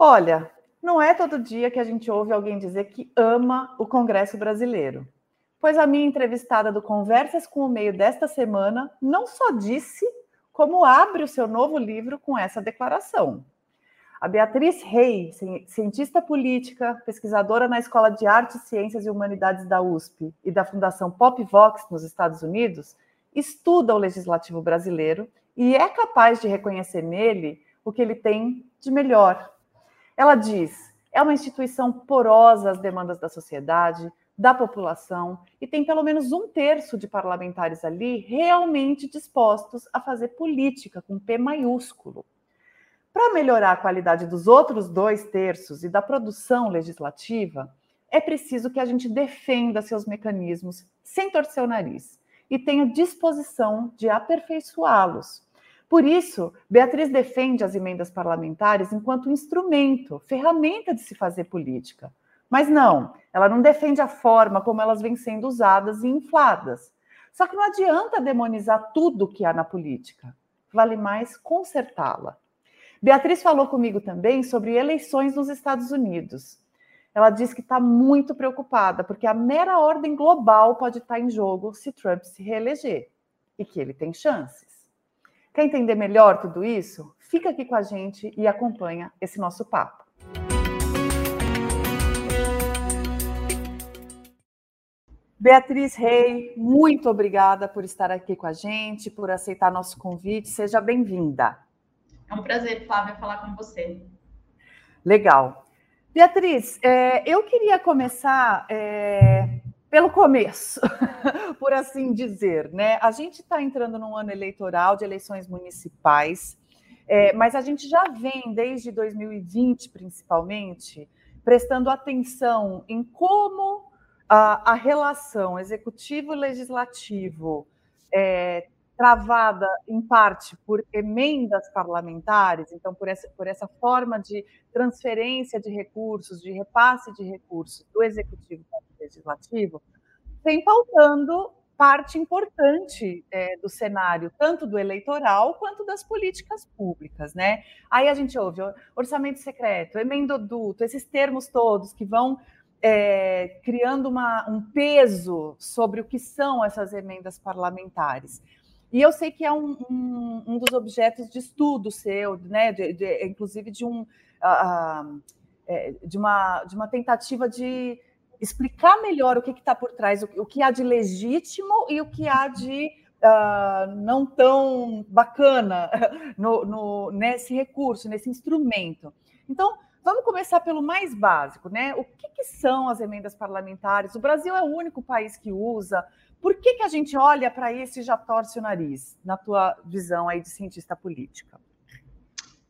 Olha, não é todo dia que a gente ouve alguém dizer que ama o Congresso brasileiro. Pois a minha entrevistada do Conversas com o Meio desta semana não só disse, como abre o seu novo livro com essa declaração. A Beatriz Rey, cientista política, pesquisadora na Escola de Artes, Ciências e Humanidades da USP e da Fundação Pop Vox nos Estados Unidos, estuda o legislativo brasileiro e é capaz de reconhecer nele o que ele tem de melhor, ela diz: é uma instituição porosa às demandas da sociedade, da população, e tem pelo menos um terço de parlamentares ali realmente dispostos a fazer política com P maiúsculo. Para melhorar a qualidade dos outros dois terços e da produção legislativa, é preciso que a gente defenda seus mecanismos sem torcer o nariz e tenha disposição de aperfeiçoá-los, por isso, Beatriz defende as emendas parlamentares enquanto instrumento, ferramenta de se fazer política. Mas não, ela não defende a forma como elas vêm sendo usadas e infladas. Só que não adianta demonizar tudo que há na política. Vale mais consertá-la. Beatriz falou comigo também sobre eleições nos Estados Unidos. Ela diz que está muito preocupada, porque a mera ordem global pode estar em jogo se Trump se reeleger e que ele tem chances. Quer entender melhor tudo isso? Fica aqui com a gente e acompanha esse nosso papo. Beatriz Rei, muito obrigada por estar aqui com a gente, por aceitar nosso convite. Seja bem-vinda. É um prazer, Flávia, falar com você. Legal. Beatriz, é, eu queria começar é, pelo começo, por assim dizer, né? A gente está entrando num ano eleitoral de eleições municipais, é, mas a gente já vem desde 2020, principalmente, prestando atenção em como a, a relação executivo-legislativo é, travada em parte por emendas parlamentares, então por essa, por essa forma de transferência de recursos, de repasse de recursos do executivo para legislativo, vem pautando parte importante é, do cenário, tanto do eleitoral quanto das políticas públicas, né? Aí a gente ouve orçamento secreto, emendoduto, esses termos todos que vão é, criando uma, um peso sobre o que são essas emendas parlamentares. E eu sei que é um, um, um dos objetos de estudo seu, né? De, de, inclusive de um uh, de, uma, de uma tentativa de explicar melhor o que está por trás, o, o, que há de legítimo e o que há de uh, não tão bacana no, no, nesse recurso, nesse instrumento. Então, vamos começar pelo mais básico, né? O que, que, são as emendas parlamentares? O Brasil é o único país que usa. Por que, que a gente olha para isso e já torce o nariz, na tua visão aí de cientista política?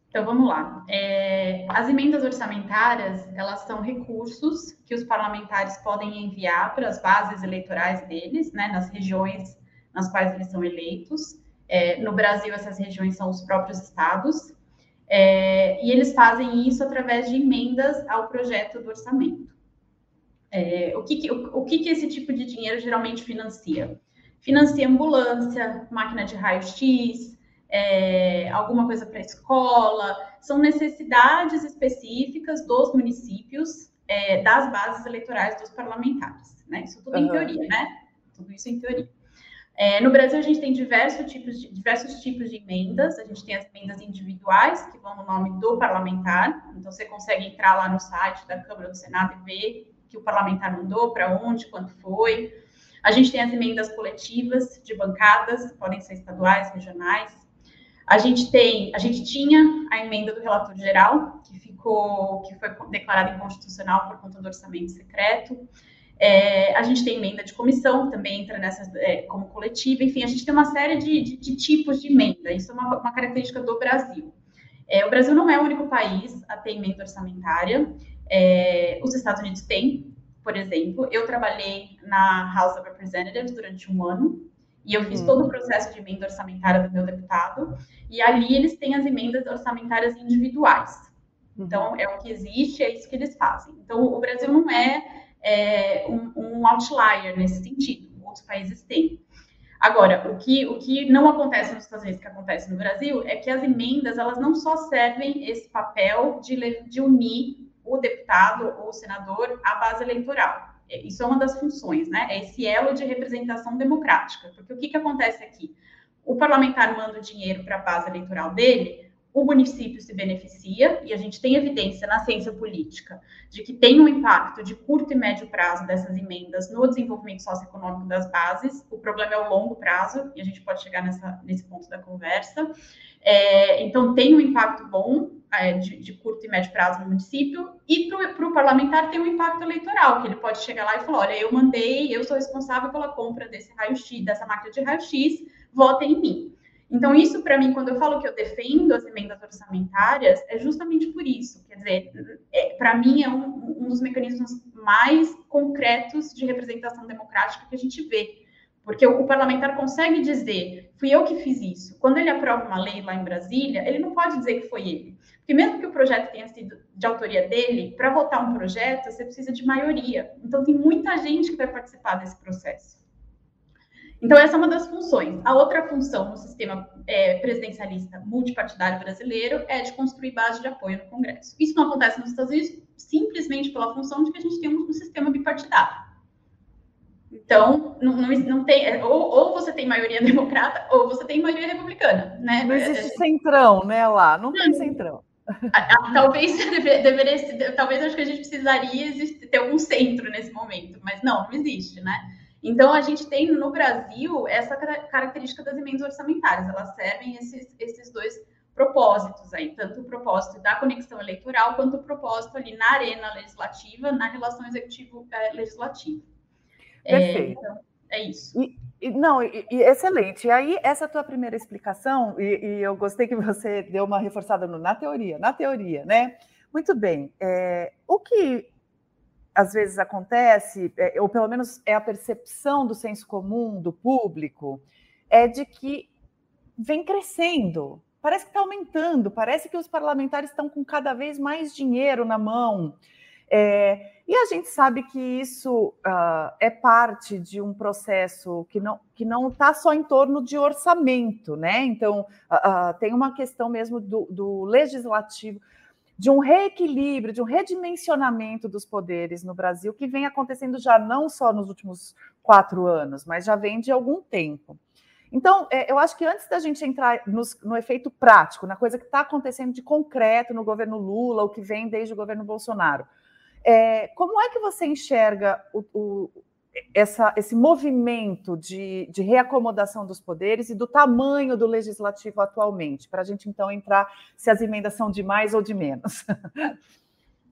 Então vamos lá. É, as emendas orçamentárias elas são recursos que os parlamentares podem enviar para as bases eleitorais deles, né, nas regiões nas quais eles são eleitos. É, no Brasil essas regiões são os próprios estados é, e eles fazem isso através de emendas ao projeto do orçamento. É, o que, que o, o que, que esse tipo de dinheiro geralmente financia? Financia ambulância, máquina de raio-x, é, alguma coisa para a escola, são necessidades específicas dos municípios, é, das bases eleitorais dos parlamentares. Né? Isso tudo uhum. em teoria, né? Tudo isso em teoria. É, no Brasil, a gente tem diversos tipos, de, diversos tipos de emendas. A gente tem as emendas individuais, que vão no nome do parlamentar. Então, você consegue entrar lá no site da Câmara do Senado e ver que o parlamentar mandou, para onde, quando foi. A gente tem as emendas coletivas de bancadas, podem ser estaduais, regionais, a gente tem, a gente tinha a emenda do relator geral, que ficou, que foi declarada inconstitucional por conta do orçamento secreto. É, a gente tem emenda de comissão, que também entra nessa é, como coletiva. Enfim, a gente tem uma série de, de, de tipos de emenda. Isso é uma, uma característica do Brasil. É, o Brasil não é o único país a ter emenda orçamentária. É, os Estados Unidos têm, por exemplo. Eu trabalhei na House of Representatives durante um ano e eu fiz hum. todo o processo de emenda orçamentária do meu deputado, e ali eles têm as emendas orçamentárias individuais. Então, é o que existe, é isso que eles fazem. Então, o Brasil não é, é um, um, outlier nesse sentido, outros países têm. Agora, o que, o que não acontece nos Estados Unidos, que acontece no Brasil, é que as emendas, elas não só servem esse papel de, de unir o deputado ou o senador à base eleitoral. É, isso é uma das funções, né? É esse elo de representação democrática. Porque o que, que acontece aqui? O parlamentar manda o dinheiro para a base eleitoral dele, o município se beneficia, e a gente tem evidência na ciência política de que tem um impacto de curto e médio prazo dessas emendas no desenvolvimento socioeconômico das bases. O problema é o longo prazo, e a gente pode chegar nessa, nesse ponto da conversa. É, então, tem um impacto bom de, de, curto e médio prazo no município, e para o parlamentar tem um impacto eleitoral, que ele pode chegar lá e falar: olha, eu mandei, eu sou responsável pela compra desse raio-x, dessa máquina de raio-x, votem em mim. Então, isso para mim, quando eu falo que eu defendo as emendas orçamentárias, é justamente por isso. Quer dizer, é, para mim é um, um, dos mecanismos mais concretos de representação democrática que a gente vê. Porque o, parlamentar consegue dizer, fui eu que fiz isso. Quando ele aprova uma lei lá em Brasília, ele não pode dizer que foi ele. Porque mesmo que o projeto tenha sido de autoria dele, para votar um projeto, você precisa de maioria. Então, tem muita gente que vai participar desse processo. Então, essa é uma das funções. A outra função no sistema é, presidencialista multipartidário brasileiro é de construir base de apoio no Congresso. Isso não acontece nos Estados Unidos simplesmente pela função de que a gente tem um, sistema bipartidário. Então, não, não, não tem. É, ou, ou, você tem maioria democrata, ou você tem maioria republicana. Né? Não existe centrão, né, lá? Não, não tem centrão. Talvez deveria, talvez acho que a gente precisaria ter algum centro nesse momento, mas não, não existe, né? Então, a gente tem no Brasil essa característica das emendas orçamentárias, elas servem esses, esses dois propósitos aí, tanto o propósito da conexão eleitoral, quanto o propósito ali na arena legislativa, na relação executivo-legislativa. É, Perfeito. É, então, é isso. E, não, e, e, excelente. E aí, essa tua primeira explicação, e, eu gostei que você deu uma reforçada no na teoria, na teoria, né? Muito bem. É, o que às vezes acontece, é, ou pelo menos é a percepção do senso comum do público, é de que vem crescendo, parece que está aumentando, parece que os parlamentares estão com cada vez mais dinheiro na mão. É, e a gente sabe que isso uh, é parte de um processo que não que não está só em torno de orçamento, né? Então uh, uh, tem uma questão mesmo do, do legislativo de um reequilíbrio, de um redimensionamento dos poderes no Brasil, que vem acontecendo já não só nos últimos quatro anos, mas já vem de algum tempo. Então, é, eu acho que antes da gente entrar no efeito prático, na coisa que está acontecendo de concreto no governo Lula, o que vem desde o governo Bolsonaro, é, como é que você enxerga o, o, essa, esse movimento de, de, reacomodação dos poderes e do tamanho do legislativo atualmente, para a gente então entrar se as emendas são de mais ou de menos.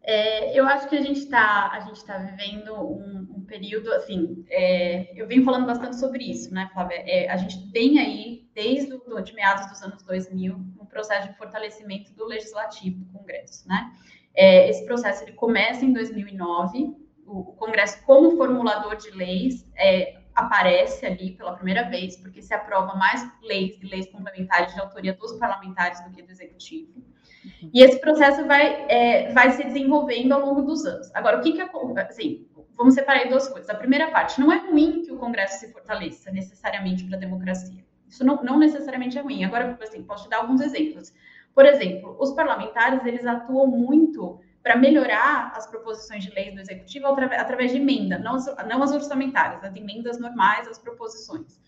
É, eu acho que a gente está a gente está vivendo um, um, período assim. É, eu venho falando bastante sobre isso, né, Flávia? É, a gente tem aí desde o, de meados dos anos 2000 um processo de fortalecimento do legislativo do Congresso, né? É, esse processo ele começa em 2009 o, Congresso, como formulador de leis, é, aparece ali pela primeira vez, porque se aprova mais leis e leis complementares de autoria dos parlamentares do que do executivo. Uhum. E esse processo vai, é, vai se desenvolvendo ao longo dos anos. Agora, o que que assim, vamos separar duas coisas. A primeira parte, não é ruim que o Congresso se fortaleça necessariamente para a democracia. Isso não, não necessariamente é ruim. Agora, assim, posso te dar alguns exemplos. Por exemplo, os parlamentares, eles atuam muito para melhorar as proposições de lei do executivo através de emenda, não, não as orçamentárias, as emendas normais, as proposições.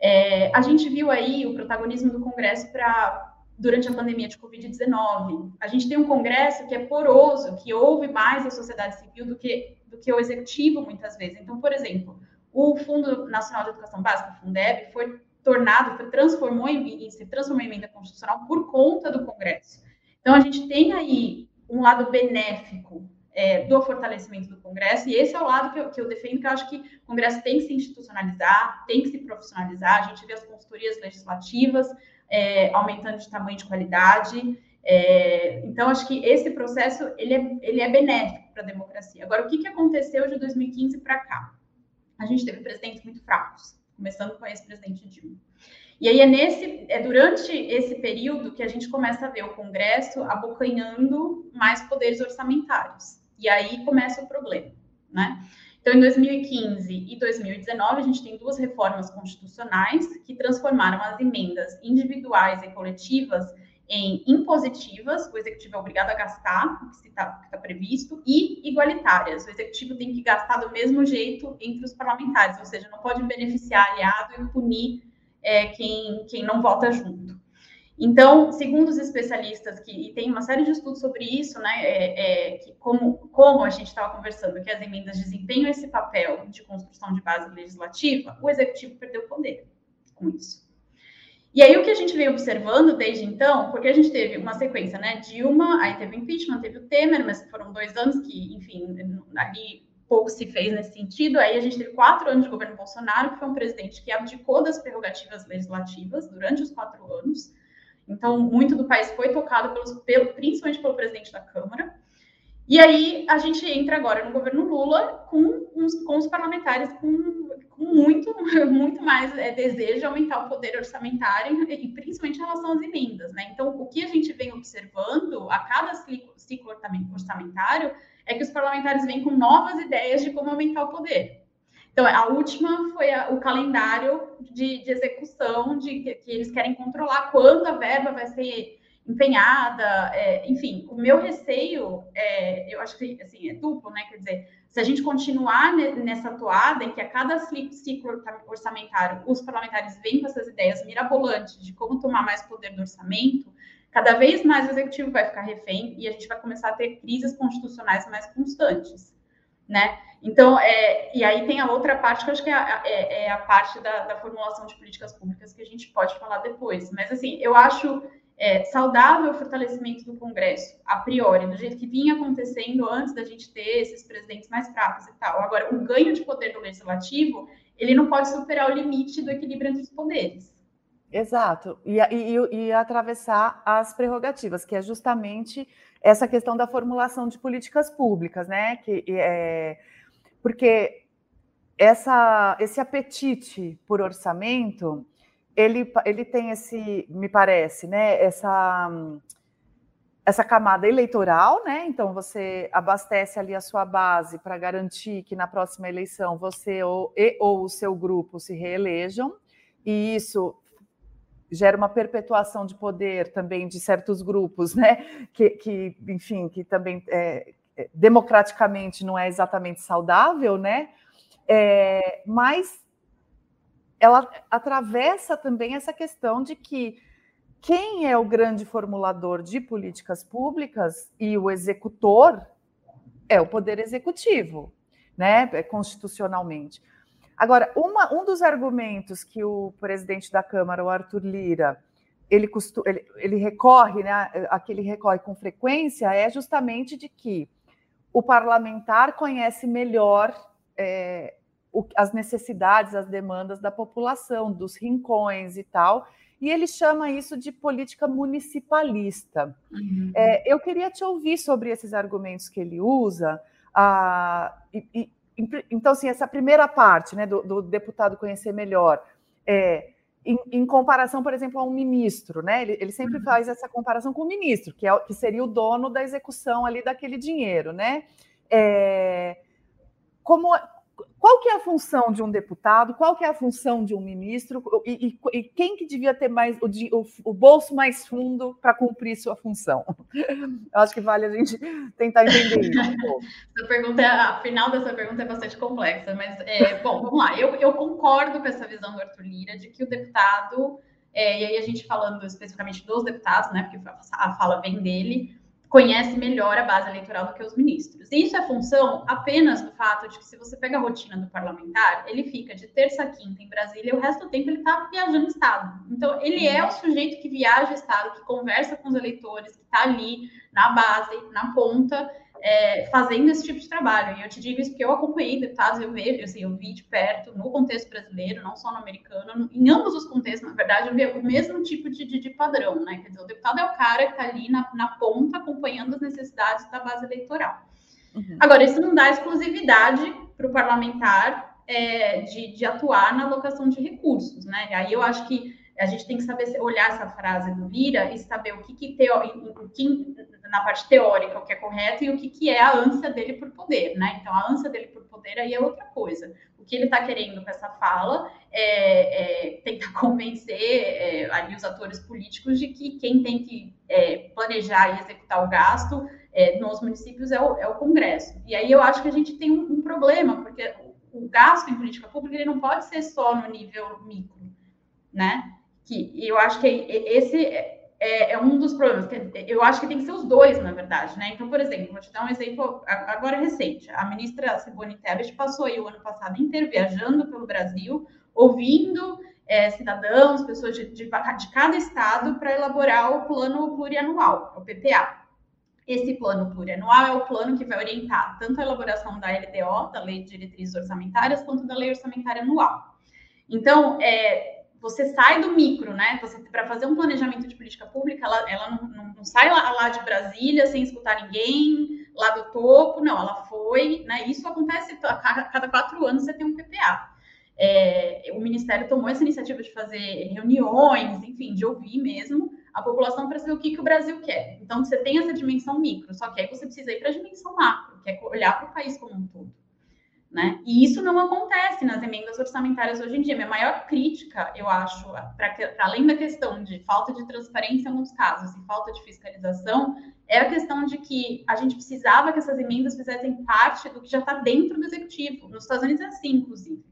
É, a gente viu aí o protagonismo do Congresso para durante a pandemia de Covid-19. A gente tem um Congresso que é poroso, que ouve mais a sociedade civil do que, do que o executivo, muitas vezes. Então, por exemplo, o Fundo Nacional de Educação Básica, o Fundeb, foi tornado, foi transformou em, se transformou em emenda constitucional por conta do Congresso. Então, a gente tem aí um lado benéfico é, do fortalecimento do Congresso, e esse é o lado que eu, que eu, defendo, que eu acho que o Congresso tem que se institucionalizar, tem que se profissionalizar, a gente vê as consultorias legislativas é, aumentando de tamanho e de qualidade, é, então acho que esse processo, ele é, ele é benéfico para a democracia. Agora, o que, que aconteceu de 2015 para cá? A gente teve presidentes muito fracos, começando com esse presidente Dilma. E aí é nesse, é durante esse período que a gente começa a ver o Congresso abocanhando mais poderes orçamentários. E aí começa o problema, né? Então, em 2015 e 2019, a gente tem duas reformas constitucionais que transformaram as emendas individuais e coletivas em impositivas, o executivo é obrigado a gastar, o que está tá previsto, e igualitárias, o executivo tem que gastar do mesmo jeito entre os parlamentares, ou seja, não pode beneficiar aliado e punir é, quem, quem não vota junto. Então, segundo os especialistas, que, e tem uma série de estudos sobre isso, né, é, é, que como, como a gente estava conversando, que as emendas desempenham esse papel de construção de base legislativa, o executivo perdeu poder com isso. E aí, o que a gente vem observando desde então, porque a gente teve uma sequência, né, Dilma, aí teve o impeachment, teve o Temer, mas foram dois anos que, enfim, ali pouco se fez nesse sentido. Aí a gente teve quatro anos de governo Bolsonaro, que foi um presidente que abdicou das prerrogativas legislativas durante os quatro anos, então, muito do país foi tocado pelos, pelo, principalmente pelo presidente da Câmara. E aí a gente entra agora no governo Lula com, uns, com os parlamentares com, muito, muito mais é, desejo de aumentar o poder orçamentário e principalmente em relação às emendas. Né? Então, o que a gente vem observando a cada ciclo, ciclo orçamentário é que os parlamentares vêm com novas ideias de como aumentar o poder. Então, a última foi a, o calendário de, de execução, de que, que, eles querem controlar quando a verba vai ser empenhada, é, enfim, o meu receio, é, eu acho que assim, é duplo, né? Quer dizer, se a gente continuar nessa toada em que a cada ciclo orçamentário os parlamentares vêm com essas ideias mirabolantes de como tomar mais poder do orçamento, cada vez mais o executivo vai ficar refém e a gente vai começar a ter crises constitucionais mais constantes né? Então, é, e aí tem a outra parte que eu acho que é a, é, é a parte da, da, formulação de políticas públicas que a gente pode falar depois. Mas, assim, eu acho é, saudável o fortalecimento do Congresso, a priori, do jeito que vinha acontecendo antes da gente ter esses presidentes mais fracos e tal. Agora, o ganho de poder do Legislativo, ele não pode superar o limite do equilíbrio entre os poderes. Exato, e, e, e atravessar as prerrogativas, que é justamente essa questão da formulação de políticas públicas, né? Que, é, porque essa, esse apetite por orçamento, ele, ele tem esse, me parece, né? Essa, essa camada eleitoral, né? Então você abastece ali a sua base para garantir que na próxima eleição você ou, e, ou o seu grupo se reelejam, e isso gera uma perpetuação de poder também de certos grupos, né? Que, que enfim, que também é, é, democraticamente não é exatamente saudável, né? É, mas ela atravessa também essa questão de que quem é o grande formulador de políticas públicas e o executor é o poder executivo, né? É, constitucionalmente. Agora, uma, um dos argumentos que o presidente da Câmara, o Arthur Lira, ele, costu, ele, ele recorre, né, a que ele recorre com frequência, é justamente de que o parlamentar conhece melhor é, o, as necessidades, as demandas da população, dos rincões e tal, e ele chama isso de política municipalista. Uhum. É, eu queria te ouvir sobre esses argumentos que ele usa, ah, e, então, assim, essa primeira parte né, do, do deputado conhecer melhor, é, em, em, comparação, por exemplo, a um ministro, né? Ele, ele sempre uhum. faz essa comparação com o ministro, que, é, que seria o dono da execução ali daquele dinheiro, né? É, como, qual que é a função de um deputado? Qual que é a função de um ministro? E, e, e quem que devia ter mais o, o, o bolso mais fundo para cumprir sua função? Eu acho que vale a gente tentar entender isso. pergunta, é, a final dessa pergunta é bastante complexa, mas é, bom, vamos lá. Eu, eu, concordo com essa visão do Arthur Lira de que o deputado, é, e aí a gente falando especificamente dos deputados, né? Porque a fala vem dele conhece melhor a base eleitoral do que os ministros. E isso é função apenas do fato de que, se você pega a rotina do parlamentar, ele fica de terça a quinta em Brasília e o resto do tempo ele está viajando Estado. Então, ele é o sujeito que viaja Estado, que conversa com os eleitores, que está ali na base, na ponta, é, fazendo esse tipo de trabalho. E eu te digo isso porque eu acompanhei deputados, eu vejo, assim, eu vi de perto, no contexto brasileiro, não só no americano, em ambos os contextos, na verdade, eu vi o mesmo tipo de, de, de padrão, né? Quer dizer, o deputado é o cara que está ali na, na ponta, acompanhando as necessidades da base eleitoral. Uhum. Agora, isso não dá exclusividade para o parlamentar é, de, de atuar na alocação de recursos, né? Aí eu acho que a gente tem que saber olhar essa frase do Lira e saber o que, que, teo, o que na parte teórica o que é correto e o que, que é a ânsia dele por poder, né? Então, a ânsia dele por poder aí é outra coisa. O que ele está querendo com essa fala é, é tentar convencer é, ali os atores políticos de que quem tem que é, planejar e executar o gasto é, nos municípios é o, é o, Congresso. E aí eu acho que a gente tem um, um problema, porque o, gasto em política pública ele não pode ser só no nível micro, né? Que eu acho que esse é, é, um dos problemas. Eu acho que tem que ser os dois, na verdade, né? Então, por exemplo, vou te dar um exemplo agora recente. A ministra Simone Tebet passou aí o ano passado inteiro viajando pelo Brasil, ouvindo é, cidadãos, pessoas de, de, de cada estado para elaborar o plano plurianual, o PPA. Esse plano plurianual é o plano que vai orientar tanto a elaboração da LDO, da Lei de Diretrizes Orçamentárias, quanto da Lei Orçamentária Anual. Então, é, você sai do micro, né? Para fazer um planejamento de política pública, ela, ela não, não, não sai lá, lá, de Brasília sem escutar ninguém, lá do topo, não, ela foi, né? Isso acontece a cada quatro anos você tem um PPA. É, o Ministério tomou essa iniciativa de fazer reuniões, enfim, de ouvir mesmo a população para saber o que, que o Brasil quer. Então, você tem essa dimensão micro, só que aí você precisa ir para a dimensão macro, que é olhar para o país como um todo. Né? E isso não acontece nas emendas orçamentárias hoje em dia. Minha maior crítica, eu acho, para além da questão de falta de transparência em alguns casos e falta de fiscalização, é a questão de que a gente precisava que essas emendas fizessem parte do que já está dentro do executivo. Nos Estados Unidos é assim, inclusive.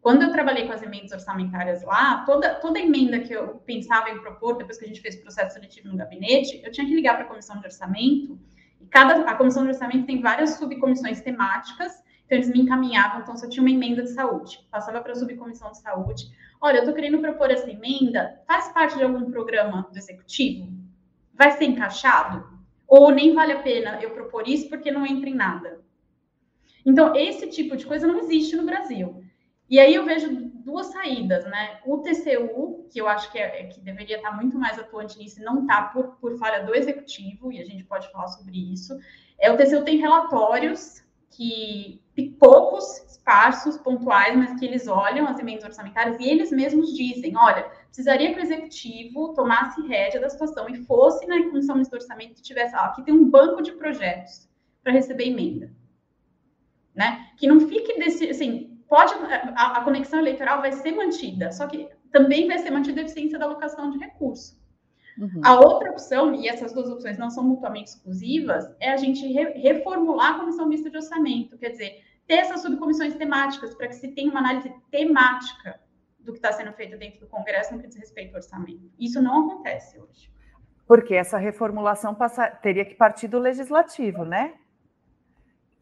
Quando eu trabalhei com as emendas orçamentárias lá, toda, toda emenda que eu pensava em propor, depois que a gente fez o processo seletivo no gabinete, eu tinha que ligar para a comissão de orçamento, e cada, a comissão de orçamento tem várias subcomissões temáticas, então eles me encaminhavam, então se eu tinha uma emenda de saúde, passava para a subcomissão de saúde, olha, eu estou querendo propor essa emenda, faz parte de algum programa do executivo? Vai ser encaixado? Ou nem vale a pena eu propor isso porque não entra em nada? Então, esse tipo de coisa não existe no Brasil. E aí eu vejo duas saídas, né? O TCU, que eu acho que, é, que deveria estar muito mais atuante nisso, não está por, por falha do executivo, e a gente pode falar sobre isso. É, o TCU tem relatórios que poucos, esparsos, pontuais, mas que eles olham as emendas orçamentárias e eles mesmos dizem, olha, precisaria que o executivo tomasse rédea da situação e fosse na comissão de orçamento e tivesse, ah, aqui tem um banco de projetos para receber emenda, né? Que não fique desse, assim, pode a, a, conexão eleitoral vai ser mantida, só que também vai ser mantida a eficiência da alocação de recursos. Uhum. A outra opção, e essas duas opções não são mutuamente exclusivas, é a gente re, reformular a comissão mista de orçamento, quer dizer, ter essas subcomissões temáticas para que se tenha uma análise temática do que está sendo feito dentro do Congresso no que diz respeito ao orçamento. Isso não acontece hoje. Porque essa reformulação passa, teria que partir do legislativo, né?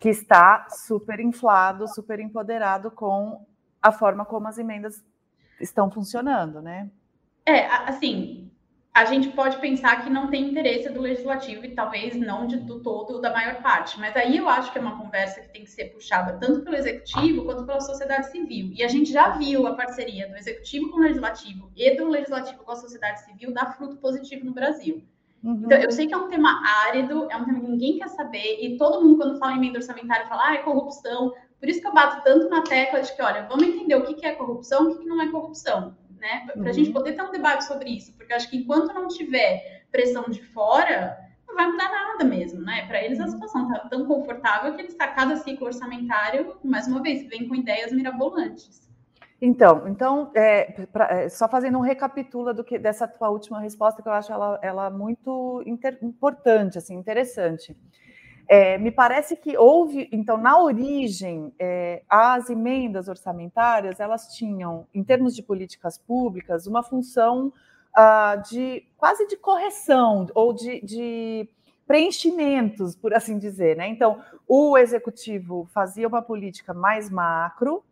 que está super inflado, super empoderado com a forma como as emendas estão funcionando, né? É, assim, a gente pode pensar que não tem interesse do legislativo e talvez não de, do todo da maior parte, mas aí eu acho que é uma conversa que tem que ser puxada tanto pelo executivo quanto pela sociedade civil. E a gente já viu a parceria do executivo com o legislativo e do legislativo com a sociedade civil dar fruto positivo no Brasil. Uhum. Então, eu sei que é um tema árido, é um tema que ninguém quer saber, e todo mundo, quando fala em emenda orçamentária, fala, ah, é corrupção. Por isso que eu bato tanto na tecla de que, olha, vamos entender o que é corrupção e o que não é corrupção, né? Para a uhum. gente poder ter um debate sobre isso, porque acho que enquanto não tiver pressão de fora, não vai mudar nada mesmo, né? Para eles a situação está tão confortável que eles, a cada ciclo orçamentário, mais uma vez, vem com ideias mirabolantes. Então, então é, pra, é, só fazendo um recapitula do que dessa tua última resposta, que eu acho ela, ela muito inter, importante, assim, interessante. É, me parece que houve, então, na origem, é, as emendas orçamentárias, elas tinham, em termos de políticas públicas, uma função ah, de quase de correção ou de, de preenchimentos, por assim dizer. Né? Então, o executivo fazia uma política mais macro,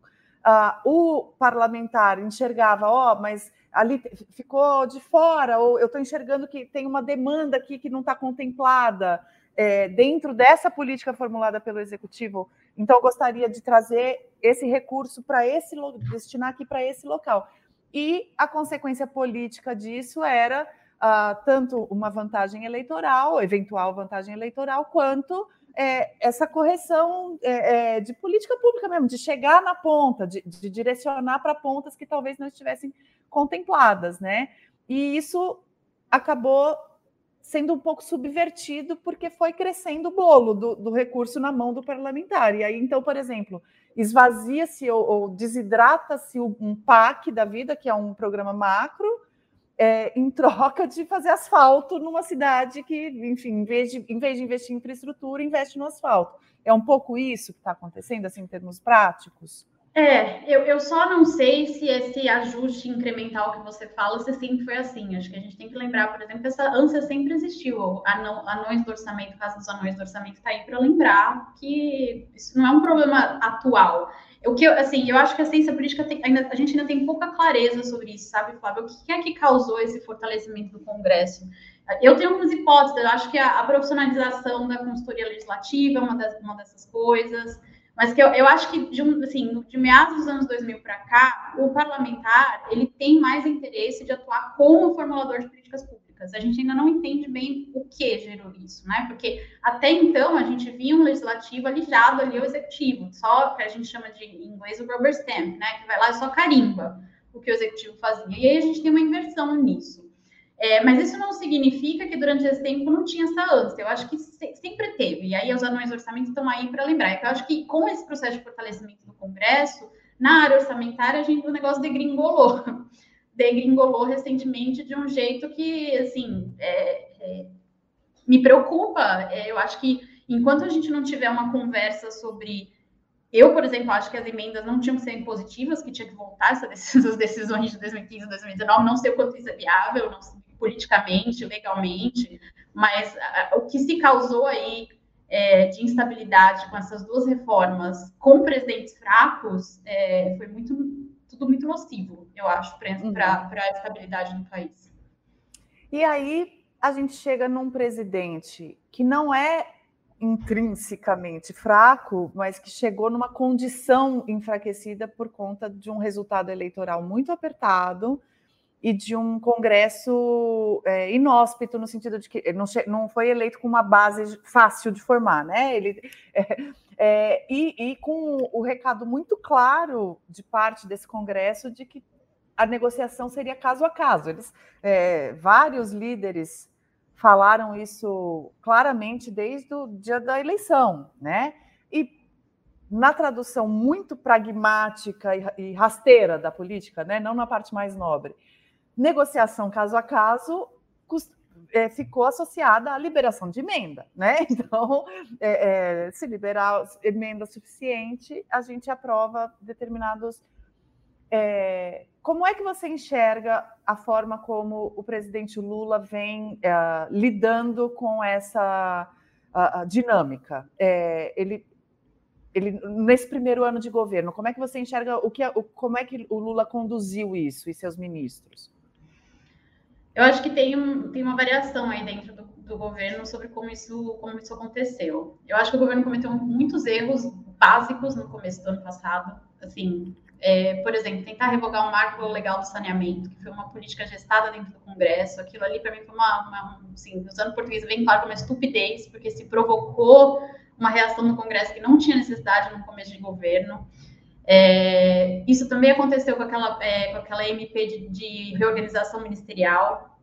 Uh, o parlamentar enxergava, ó, oh, mas ali ficou de fora, ou eu estou enxergando que tem uma demanda aqui que não está contemplada é, dentro dessa política formulada pelo executivo. Então, eu gostaria de trazer esse recurso para esse destinar aqui para esse local. E a consequência política disso era uh, tanto uma vantagem eleitoral, eventual vantagem eleitoral, quanto é, essa correção é, é, de política pública mesmo, de chegar na ponta, de, de direcionar para pontas que talvez não estivessem contempladas, né? E isso acabou sendo um pouco subvertido porque foi crescendo o bolo do, do recurso na mão do parlamentar. E aí, então, por exemplo, esvazia-se ou, ou desidrata-se um PAC da vida, que é um programa macro, é, em troca de fazer asfalto numa cidade que, enfim, em vez, de, em vez de investir em infraestrutura, investe no asfalto. É um pouco isso que está acontecendo, assim, em termos práticos? É, eu, eu só não sei se esse ajuste incremental que você fala, se sempre foi assim. Acho que a gente tem que lembrar, por exemplo, que essa ânsia sempre existiu. Anão, anões do orçamento, caso dos anões do orçamento está aí para lembrar que isso não é um problema atual. O que eu, assim, eu acho que a ciência política tem, ainda, a gente ainda tem pouca clareza sobre isso, sabe, Flávio? O que é que causou esse fortalecimento do Congresso? Eu tenho algumas hipóteses, eu acho que a, a profissionalização da consultoria legislativa é uma, das, uma dessas coisas. Mas que eu, eu acho que de, assim, de meados dos anos 2000 para cá, o parlamentar ele tem mais interesse de atuar como formulador de políticas públicas. A gente ainda não entende bem o que gerou isso, né? Porque até então a gente via um legislativo alijado ali ao executivo, só que a gente chama de em inglês o rubber stamp, né? Que vai lá e só carimba o que o executivo fazia. E aí a gente tem uma inversão nisso. É, mas isso não significa que durante esse tempo não tinha essa ânsia. Eu acho que se, sempre teve. E aí os anões do orçamento estão aí para lembrar. Eu acho que com esse processo de fortalecimento do Congresso, na área orçamentária, a gente, o negócio degringolou. Degringolou recentemente de um jeito que, assim, é, é, me preocupa. É, eu acho que enquanto a gente não tiver uma conversa sobre eu, por exemplo, acho que as emendas não tinham que ser impositivas, que tinha que voltar essas decisões de 2015 e 2019. Não sei o quanto isso é viável, não politicamente, legalmente, mas a, o que se causou aí é, de instabilidade com essas duas reformas, com presidentes fracos, é, foi muito, tudo muito nocivo, eu acho, para uhum. a estabilidade do país. E aí a gente chega num presidente que não é intrinsecamente fraco, mas que chegou numa condição enfraquecida por conta de um resultado eleitoral muito apertado e de um Congresso é, inóspito, no sentido de que não, não foi eleito com uma base fácil de formar, né? Ele, é, é, e, e, com o recado muito claro de parte desse Congresso de que a negociação seria caso a caso. Eles, é, vários líderes falaram isso claramente desde o dia da eleição, né? E na tradução muito pragmática e rasteira da política, né? Não na parte mais nobre negociação caso a caso é, ficou associada à liberação de emenda, né? Então, é, é, se liberar emenda suficiente, a gente aprova determinados. É, como é que você enxerga a forma como o presidente Lula vem é, lidando com essa a, a dinâmica? É, ele ele, nesse primeiro ano de governo, como é que você enxerga o que, o, como é que o Lula conduziu isso e seus ministros? Eu acho que tem, um, tem uma variação aí dentro do, do, governo sobre como isso, como isso aconteceu. Eu acho que o governo cometeu muitos erros básicos no começo do ano passado. Assim, é, por exemplo, tentar revogar o marco legal do saneamento, que foi uma política gestada dentro do Congresso. Aquilo ali, para mim, foi uma, uma assim, usando português bem claro, uma estupidez, porque se provocou uma reação no Congresso que não tinha necessidade no começo de governo. É, isso também aconteceu com aquela, é, com aquela MP de, de reorganização ministerial.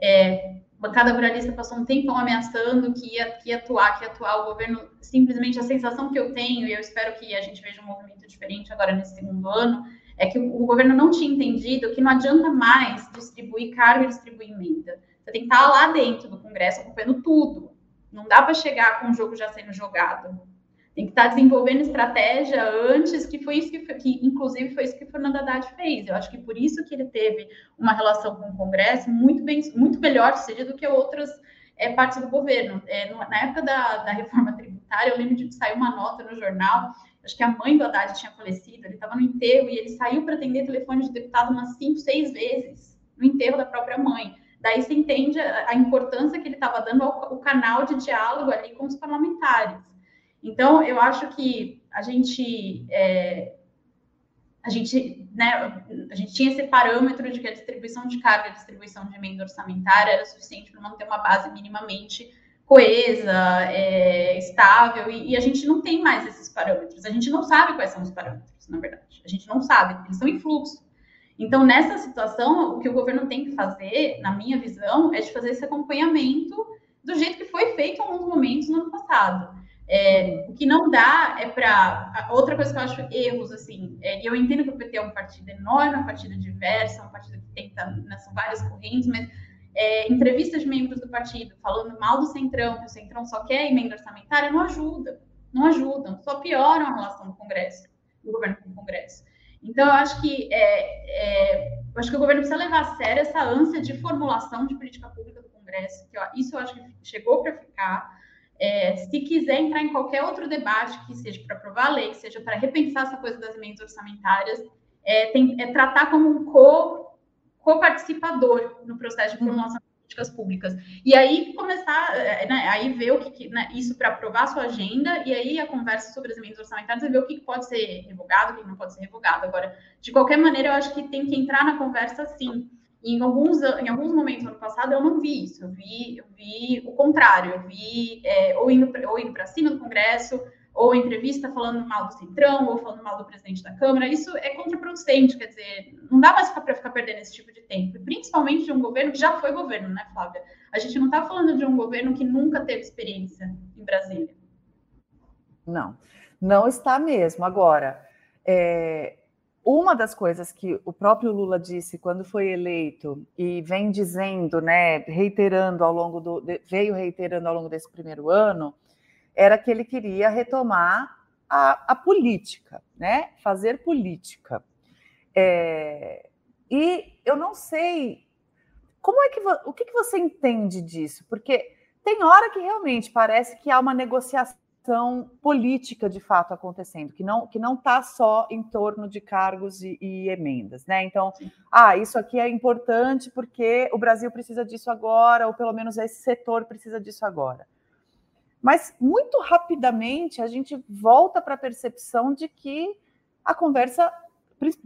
É, bancada ruralista passou um tempão ameaçando que ia, que ia atuar, que ia atuar. O governo, simplesmente, a sensação que eu tenho, e eu espero que a gente veja um movimento diferente agora nesse segundo ano, é que o, o governo não tinha entendido que não adianta mais distribuir cargo e distribuir emenda. Você tem que estar lá dentro do Congresso acompanhando tudo. Não dá para chegar com o jogo já sendo jogado tem que estar desenvolvendo estratégia antes, que foi isso que, que, inclusive, foi isso que o Fernando Haddad fez. Eu acho que por isso que ele teve uma relação com o Congresso muito, bem, muito melhor seja do que outras é, partes do governo. É, na época da, da, reforma tributária, eu lembro de sair uma nota no jornal, acho que a mãe do Haddad tinha falecido, ele estava no enterro e ele saiu para atender telefone de deputado umas cinco, seis vezes, no enterro da própria mãe. Daí você entende a, a importância que ele estava dando ao, ao canal de diálogo ali com os parlamentares. Então, eu acho que a gente, é, a gente, né, a gente tinha esse parâmetro de que a distribuição de carga, a distribuição de emenda orçamentária era suficiente para manter uma base minimamente coesa, é, estável, e, e, a gente não tem mais esses parâmetros. A gente não sabe quais são os parâmetros, na verdade. A gente não sabe, eles estão em fluxo. Então, nessa situação, o que o governo tem que fazer, na minha visão, é de fazer esse acompanhamento do jeito que foi feito em alguns momentos no ano passado. É, o que não dá é para. Outra coisa que eu acho erros, assim, é, eu entendo que o PT é um partido enorme, um partido diverso, um partido que tenta, né, são várias correntes, mas é, entrevistas de membros do partido falando mal do Centrão, que o Centrão só quer emenda orçamentária, não ajuda. Não ajudam, só pioram a relação do Congresso, do governo com o Congresso. Então, eu acho que é, é, eu acho que o governo precisa levar a sério essa ânsia de formulação de política pública do Congresso, que ó, isso eu acho que chegou para ficar. É, se quiser entrar em qualquer outro debate, que seja para aprovar a lei, que seja para repensar essa coisa das emendas orçamentárias, é, tem, é tratar como um co-participador co no processo de uhum. formulação de políticas públicas. E aí começar, é, né, aí ver o que, né, isso para aprovar a sua agenda, e aí a conversa sobre as emendas orçamentárias e ver o que pode ser revogado, o que não pode ser revogado. Agora, de qualquer maneira, eu acho que tem que entrar na conversa sim. Em alguns, em alguns momentos no ano passado eu não vi isso, eu vi, eu vi o contrário, eu vi é, ou indo para cima do Congresso, ou entrevista falando mal do Centrão, ou falando mal do presidente da Câmara, isso é contraproducente, quer dizer, não dá mais para ficar perdendo esse tipo de tempo, principalmente de um governo que já foi governo, né, Flávia? A gente não está falando de um governo que nunca teve experiência em Brasília. Não, não está mesmo. Agora, é, uma das coisas que o próprio Lula disse quando foi eleito e vem dizendo, né, reiterando ao longo do veio reiterando ao longo desse primeiro ano, era que ele queria retomar a, a política, né, fazer política. É, e eu não sei como é que o que, que você entende disso, porque tem hora que realmente parece que há uma negociação ação política de fato acontecendo, que não que não está só em torno de cargos e, e emendas, né? Então, Sim. ah, isso aqui é importante porque o Brasil precisa disso agora, ou pelo menos esse setor precisa disso agora. Mas muito rapidamente a gente volta para a percepção de que a conversa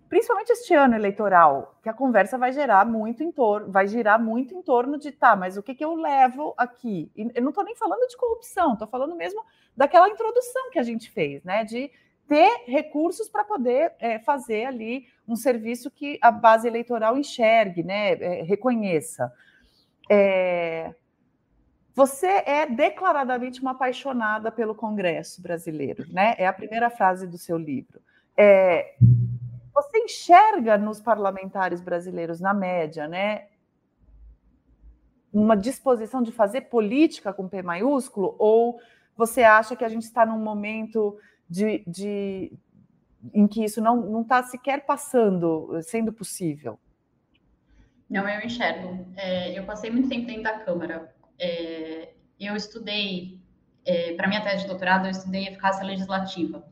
principalmente este ano eleitoral, que a conversa vai gerar muito em torno, vai girar muito em torno de tá, mas o que, que eu levo aqui? E eu não estou nem falando de corrupção, estou falando mesmo daquela introdução que a gente fez, né? De ter recursos para poder é, fazer ali um serviço que a base eleitoral enxergue, né? É, reconheça. É... Você é declaradamente uma apaixonada pelo Congresso brasileiro, né? É a primeira frase do seu livro. É, enxerga nos parlamentares brasileiros, na média, né, uma disposição de fazer política com P maiúsculo, ou você acha que a gente está num momento de, de em que isso não está sequer passando, sendo possível? Não, eu enxergo. É, eu passei muito tempo dentro da Câmara. É, eu estudei, é, para minha tese de doutorado, eu estudei eficácia legislativa.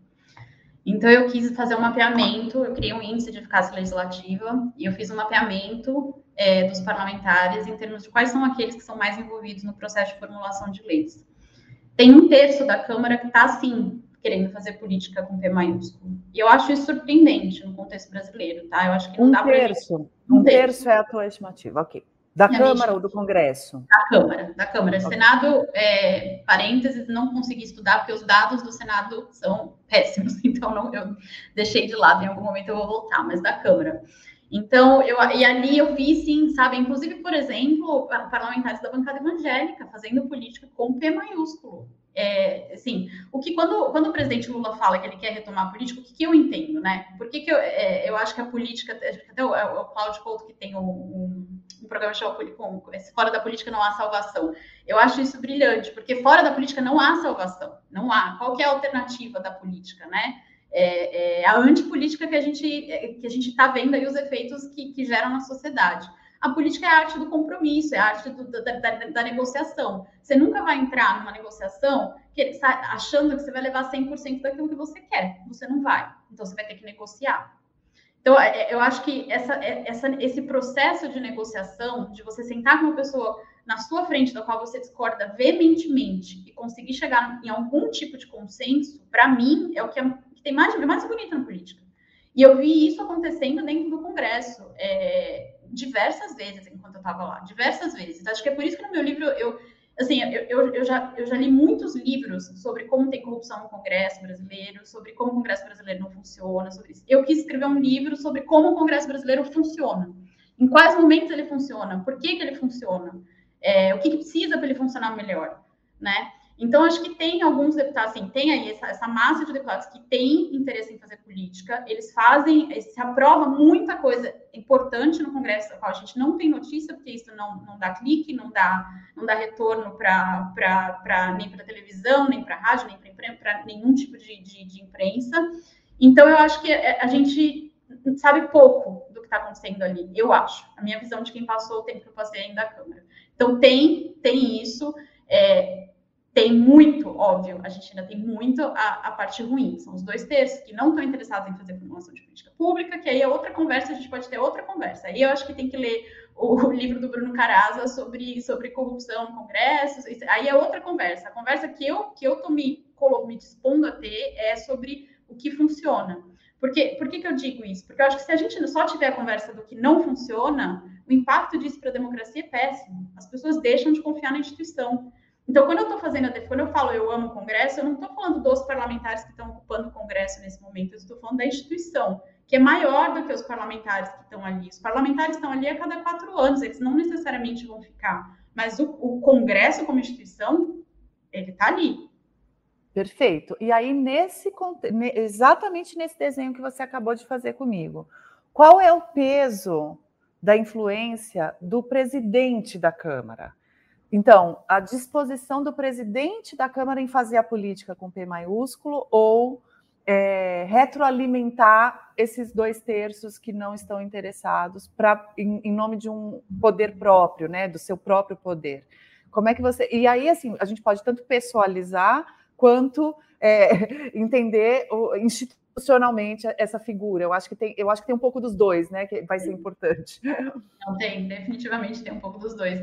Então, eu quis fazer um mapeamento, eu criei um índice de eficácia legislativa e eu fiz um mapeamento é, dos parlamentares em termos de quais são aqueles que são mais envolvidos no processo de formulação de leis. Tem um terço da Câmara que está, assim, querendo fazer política com P maiúsculo. E eu acho isso surpreendente no contexto brasileiro, tá? Eu acho que não um dá para... Terço. Um, um terço. terço é a tua estimativa, ok. Da Câmara ou do Congresso? Da Câmara, da Câmara. Okay. Senado, é, parênteses, não consegui estudar, porque os dados do Senado são péssimos, então não, eu deixei de lado, em algum momento eu vou voltar, mas da Câmara. Então, eu, e ali eu vi, sim, sabe, inclusive, por exemplo, parlamentares da bancada evangélica fazendo política com P maiúsculo é, assim, o que quando, quando o presidente Lula fala que ele quer retomar a política, o que, que eu entendo, né? Por que, que eu, é, eu acho que a política, até o, o Cláudio Couto que tem um, um, programa chamado Fora da Política Não Há Salvação. Eu acho isso brilhante, porque fora da política não há salvação, não há. Qual é a alternativa da política, né? É, é a antipolítica que a gente que a gente está vendo aí os efeitos que, que geram na sociedade. A política é a arte do compromisso, é a arte do, da, da, da, negociação. Você nunca vai entrar numa negociação que, achando que você vai levar 100% daquilo que você quer. Você não vai. Então, você vai ter que negociar. Então, é, é, eu acho que essa, é, essa, esse processo de negociação, de você sentar com uma pessoa na sua frente, da qual você discorda veementemente e conseguir chegar em algum tipo de consenso, para mim, é o que, é, que tem mais, mais bonito na política. E eu vi isso acontecendo dentro do Congresso. É, diversas vezes enquanto eu estava lá, diversas vezes. Acho que é por isso que no meu livro eu assim, eu, eu, eu, já, eu já li muitos livros sobre como tem corrupção no Congresso brasileiro, sobre como o Congresso brasileiro não funciona, sobre isso. Eu quis escrever um livro sobre como o Congresso brasileiro funciona. Em quais momentos ele funciona, por que, que ele funciona, é, o que, que precisa para ele funcionar melhor, né? Então, acho que tem alguns deputados, assim, tem aí essa, essa, massa de deputados que tem interesse em fazer política, eles fazem, se aprova muita coisa importante no Congresso, a gente não tem notícia, porque isso não, não dá clique, não dá, não dá retorno para nem para televisão, nem para rádio, nem para nenhum tipo de, de, de, imprensa. Então, eu acho que a gente sabe pouco do que está acontecendo ali, eu acho. A minha visão de quem passou o tempo que eu passei ainda da Câmara. Então, tem, tem isso. É, tem muito, óbvio, a gente ainda tem muito a, a parte ruim. São os dois terços que não estão interessados em fazer formulação de política pública, que aí é outra conversa, a gente pode ter outra conversa. Aí eu acho que tem que ler o, livro do Bruno Caraza sobre, sobre corrupção no Congresso, aí é outra conversa. A conversa que eu que eu tô me, me dispondo a ter é sobre o que funciona. Porque, por que, que eu digo isso? Porque eu acho que se a gente só tiver a conversa do que não funciona, o impacto disso para a democracia é péssimo. As pessoas deixam de confiar na instituição. Então, quando eu estou fazendo, quando eu falo eu amo o Congresso, eu não estou falando dos parlamentares que estão ocupando o Congresso nesse momento, eu estou falando da instituição, que é maior do que os parlamentares que estão ali. Os parlamentares estão ali a cada quatro anos, eles não necessariamente vão ficar, mas o, o Congresso como instituição, ele está ali. Perfeito. E aí, nesse exatamente nesse desenho que você acabou de fazer comigo, qual é o peso da influência do presidente da Câmara? Então, a disposição do presidente da Câmara em fazer a política com P maiúsculo ou é, retroalimentar esses dois terços que não estão interessados para em, em, nome de um poder próprio, né, do seu próprio poder. Como é que você? E aí, assim, a gente pode tanto pessoalizar quanto é, entender institucionalmente essa figura. Eu acho que tem, eu acho que tem um pouco dos dois, né, que vai ser importante. Não tem, definitivamente tem um pouco dos dois.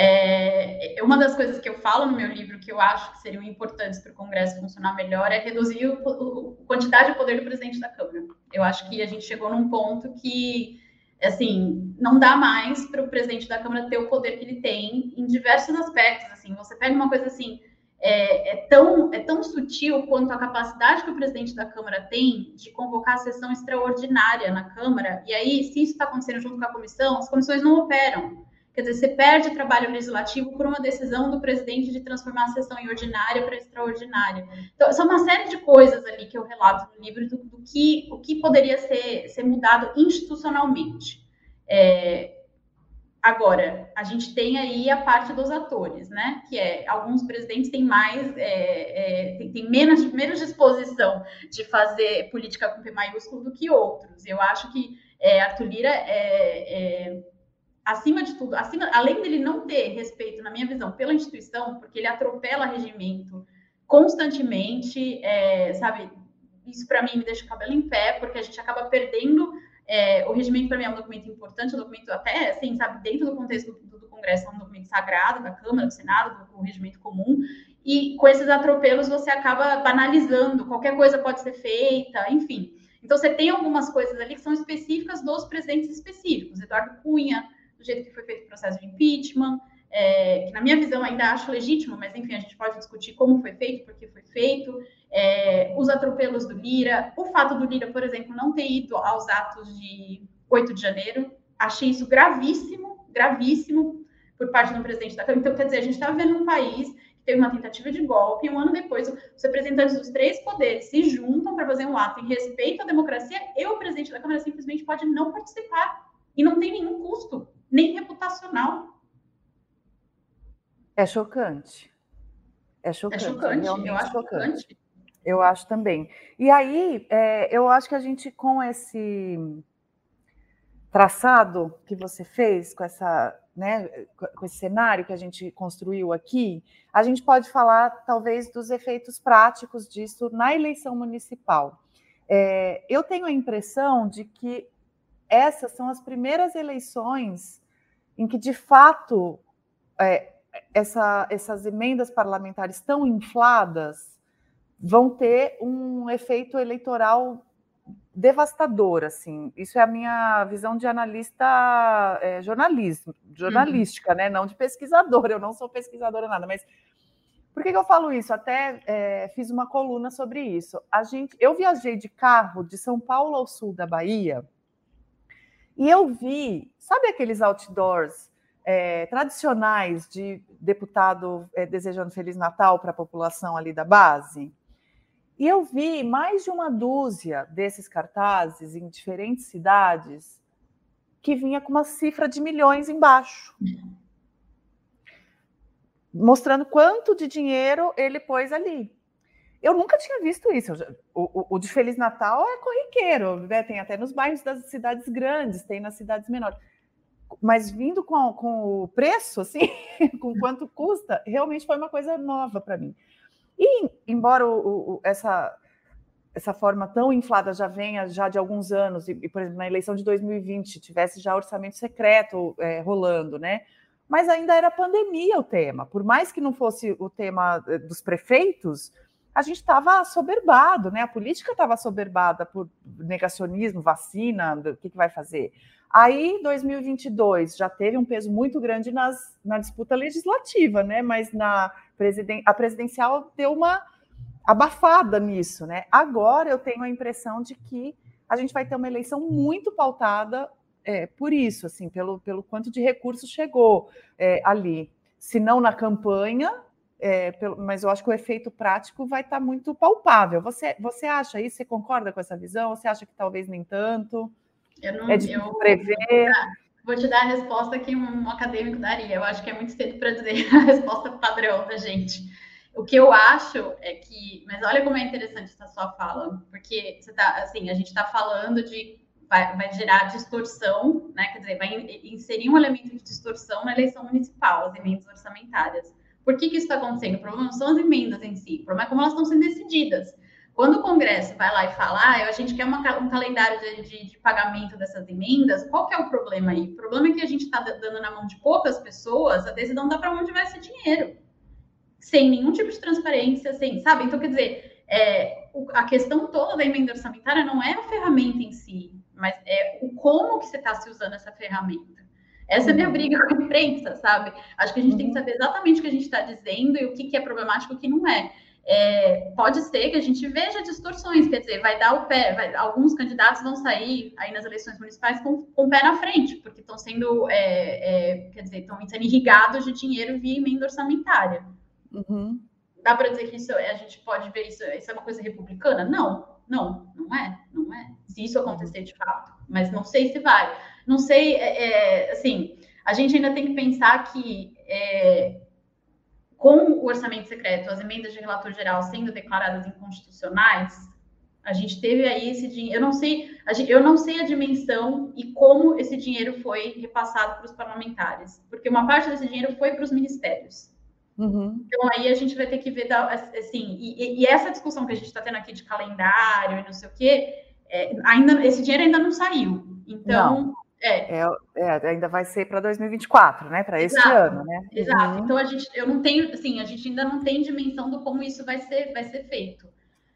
É, uma das coisas que eu falo no meu livro que eu acho que seriam importantes para o Congresso funcionar melhor é reduzir a quantidade de poder do presidente da Câmara. Eu acho que a gente chegou num ponto que, assim, não dá mais para o presidente da Câmara ter o poder que ele tem em diversos aspectos. Assim, você pega uma coisa assim, é, é, tão, é tão sutil quanto a capacidade que o presidente da Câmara tem de convocar a sessão extraordinária na Câmara, e aí, se isso está acontecendo junto com a comissão, as comissões não operam. Quer dizer, você perde trabalho legislativo por uma decisão do presidente de transformar a sessão em ordinária para extraordinária. Então, são uma série de coisas ali que eu relato no livro do, do que o que poderia ser, ser mudado institucionalmente. É, Agora, a gente tem aí a parte dos atores, né? Que é alguns presidentes têm mais, é, é, têm, têm menos, menos disposição de fazer política com P maiúsculo do que outros. Eu acho que é, Arthur Lira é, é acima de tudo, acima, além dele não ter respeito, na minha visão, pela instituição, porque ele atropela regimento constantemente, é, sabe? Isso para mim me deixa o cabelo em pé, porque a gente acaba perdendo. É, o regimento para mim é um documento importante, um documento até, assim, sabe, dentro do contexto do, do Congresso, é um documento sagrado da Câmara, do Senado, do, do regimento comum. E com esses atropelos você acaba banalizando, qualquer coisa pode ser feita, enfim. Então você tem algumas coisas ali que são específicas dos presidentes específicos. Eduardo Cunha, do jeito que foi feito o processo de impeachment, é, que na minha visão ainda acho legítimo, mas enfim, a gente pode discutir como foi feito, por que foi feito, é, os atropelos do Lira, o fato do Lira, por exemplo, não ter ido aos atos de 8 de janeiro, achei isso gravíssimo, gravíssimo por parte do presidente da Câmara. Então, quer dizer, a gente está vivendo um país que teve uma tentativa de golpe, e um ano depois, os representantes dos três poderes se juntam para fazer um ato em respeito à democracia, e o presidente da Câmara simplesmente pode não participar. E não tem nenhum custo nem reputacional. É chocante. É chocante. É chocante, eu acho chocante. chocante. Eu acho também. E aí, é, eu acho que a gente, com esse traçado que você fez, com essa, né, com esse cenário que a gente construiu aqui, a gente pode falar, talvez, dos efeitos práticos disso na eleição municipal. É, eu tenho a impressão de que essas são as primeiras eleições em que, de fato, é, essa, essas emendas parlamentares tão infladas vão ter um efeito eleitoral devastador, assim. Isso é a minha visão de analista é, jornalismo, jornalística, uhum. né? Não de pesquisadora. Eu não sou pesquisadora nada, mas por que, que eu falo isso? Até é, fiz uma coluna sobre isso. A gente, eu viajei de carro de São Paulo ao sul da Bahia e eu vi, sabe aqueles outdoors é, tradicionais de deputado é, desejando Feliz Natal para a população ali da base? E eu vi mais de uma dúzia desses cartazes em diferentes cidades que vinha com uma cifra de milhões embaixo. Mostrando quanto de dinheiro ele pôs ali. Eu nunca tinha visto isso. O, o, o de Feliz Natal é corriqueiro, né? tem até nos bairros das cidades grandes, tem nas cidades menores. Mas vindo com, com o preço, assim, com quanto custa, realmente foi uma coisa nova para mim. E, embora o, essa, essa forma tão inflada já venha já de alguns anos, e, e por exemplo, na eleição de 2020 tivesse já orçamento secreto é, rolando, né? Mas ainda era pandemia o tema. Por mais que não fosse o tema é, dos prefeitos, a gente estava assoberbado, né? A política estava assoberbada por negacionismo, vacina, o que, que vai fazer. Aí, 2022 já teve um peso muito grande nas, na disputa legislativa, né? Mas na presiden a presidencial deu uma abafada nisso, né? Agora eu tenho a impressão de que a gente vai ter uma eleição muito pautada é, por isso, assim, pelo, pelo quanto de recursos chegou é, ali. Se não na campanha, é, mas eu acho que o efeito prático vai estar tá muito palpável. Você, você acha isso? Você concorda com essa visão? Você acha que talvez nem tanto? Eu não, é difícil prever. Vou te dar a resposta que um acadêmico daria. Eu acho que é muito cedo para dizer a resposta padrão da gente. O que eu acho é que, mas olha como é interessante essa sua fala, porque você tá, assim, a gente está falando de vai, vai, gerar distorção, né? Quer dizer, vai inserir um elemento de distorção na eleição municipal, as emendas orçamentárias. Por que, que isso está acontecendo? O problema não são as emendas em si, o problema é como elas estão sendo decididas. Quando o Congresso vai lá e fala, ah, a gente quer uma, um calendário de, de, de, pagamento dessas emendas, qual que é o problema aí? O problema é que a gente está dando na mão de poucas pessoas a decisão dá para onde vai esse dinheiro. Sem nenhum tipo de transparência, sem, sabe? Então, quer dizer, é, a questão toda da emenda orçamentária não é a ferramenta em si, mas é o como que você está se usando essa ferramenta. Essa é a minha uhum. briga com a imprensa, sabe? Acho que a gente tem que uhum. saber exatamente o que a gente está dizendo e o que, que é problemático e o que não é é, pode ser que a gente veja distorções, quer dizer, vai dar o pé, vai, alguns candidatos vão sair aí nas eleições municipais com, com o pé na frente, porque estão sendo, é, é, quer dizer, estão sendo irrigados de dinheiro via emenda orçamentária. Uhum. Dá para dizer que isso a gente pode ver isso, isso é uma coisa republicana? Não, não, não é, não é. Se isso acontecer de fato, mas não sei se vai. Não sei, é, é assim, a gente ainda tem que pensar que é, com o orçamento secreto, as emendas de relator geral sendo declaradas inconstitucionais, a gente teve aí esse dinheiro. Eu não sei, eu não sei a dimensão e como esse dinheiro foi repassado para os parlamentares, porque uma parte desse dinheiro foi para os ministérios. Uhum. Então aí a gente vai ter que ver assim, e, e essa discussão que a gente está tendo aqui de calendário e não sei o quê, é, ainda esse dinheiro ainda não saiu. Então não. É. É, é. ainda vai ser para 2024, né? Para este ano, né? Exato. Uhum. Então a gente, eu não tenho, assim, a gente ainda não tem dimensão do como isso vai ser, vai ser feito.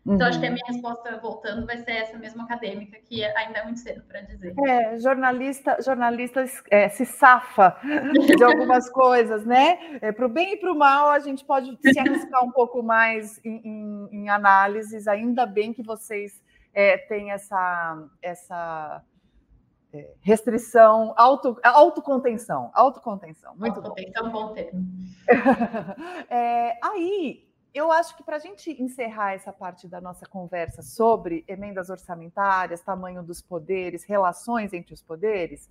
Então, uhum. acho que a uhum. minha resposta, voltando, vai ser essa mesma acadêmica, que ainda é muito cedo para dizer. É, jornalista, jornalista é, se safa de algumas coisas, né? É, para o bem e para o mal, a gente pode se arriscar um pouco mais em, em, em análises. Ainda bem que vocês é, têm essa, essa restrição, auto, autocontenção, autocontenção, muito autocontenção, bom. bom termo. é, aí, eu acho que para a gente encerrar essa parte da nossa conversa sobre emendas orçamentárias, tamanho dos poderes, relações entre os poderes,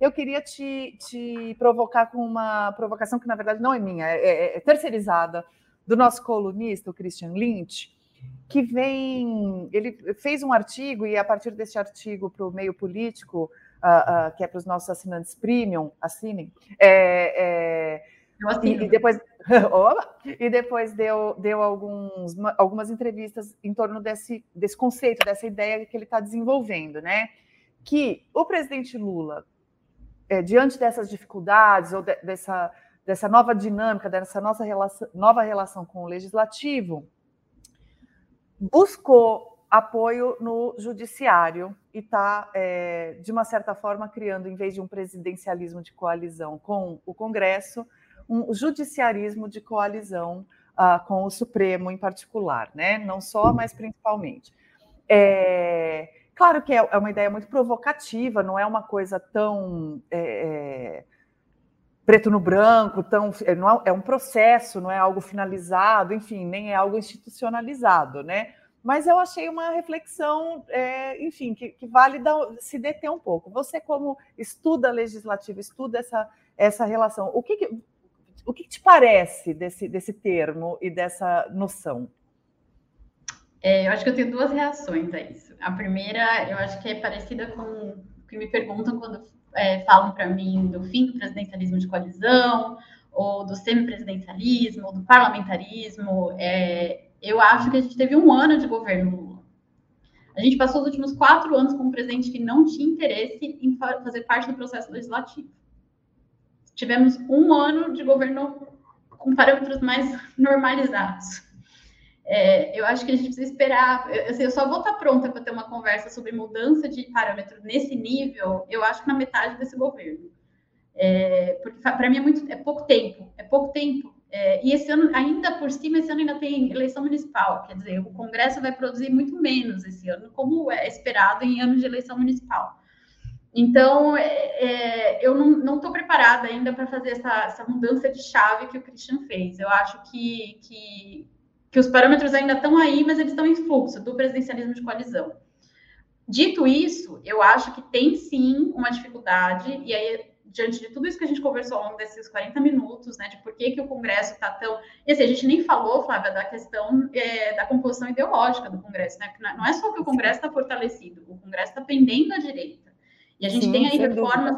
eu queria te, te provocar com uma provocação que, na verdade, não é minha, é, é, é terceirizada, do nosso colunista, o Christian Lynch, que vem. Ele fez um artigo, e a partir desse artigo para o meio político, uh, uh, que é para os nossos assinantes premium, assinem. É, é, e, e, depois, e depois deu, deu alguns, algumas entrevistas em torno desse, desse conceito, dessa ideia que ele está desenvolvendo, né? Que o presidente Lula, é, diante dessas dificuldades ou de, dessa, dessa nova dinâmica, dessa nossa relação, nova relação com o legislativo, buscou apoio no judiciário e está, é, de uma certa forma, criando, em vez de um presidencialismo de coalizão com o Congresso, um judiciarismo de coalizão uh, com o Supremo em particular, né? não só, mas principalmente. É, claro que é, é uma ideia muito provocativa, não é uma coisa tão é, é preto no branco, tão, é, não é um processo, não é algo finalizado, enfim, nem é algo institucionalizado, né? Mas eu achei uma reflexão, é, enfim, que, que vale dar, se deter um pouco. Você, como estuda legislativo, estuda essa, essa relação, o que, que o que te parece desse, desse termo e dessa noção? É, eu acho que eu tenho duas reações a isso. A primeira, eu acho que é parecida com o que me perguntam quando é, falam para mim do fim do presidencialismo de coalizão, ou do semipresidencialismo, ou do parlamentarismo. É, eu acho que a gente teve um ano de governo Lula. A gente passou os últimos quatro anos com um presidente que não tinha interesse em fazer parte do processo legislativo. Tivemos um ano de governo com parâmetros mais normalizados. É, eu acho que a gente precisa esperar. Eu, assim, eu só vou estar pronta para ter uma conversa sobre mudança de parâmetro nesse nível, eu acho que na metade desse governo. É, porque para mim é, muito, é pouco tempo. É pouco tempo é, e esse ano, ainda por cima, esse ano ainda tem eleição municipal, quer dizer, o Congresso vai produzir muito menos esse ano, como é esperado em anos de eleição municipal. Então, é, é eu não estou preparada ainda para fazer essa, essa, mudança de chave que o Christian fez. Eu acho que, que, que os parâmetros ainda estão aí, mas eles estão em fluxo do presidencialismo de coalizão. Dito isso, eu acho que tem sim uma dificuldade, e aí diante de tudo isso que a gente conversou ao longo desses 40 minutos, né, de por que, que o Congresso está tão. E assim, a gente nem falou, Flávia, da questão é, da composição ideológica do Congresso, né? Não é só que o Congresso está fortalecido, o Congresso está pendendo à direita. E a gente Sim, tem aí reformas,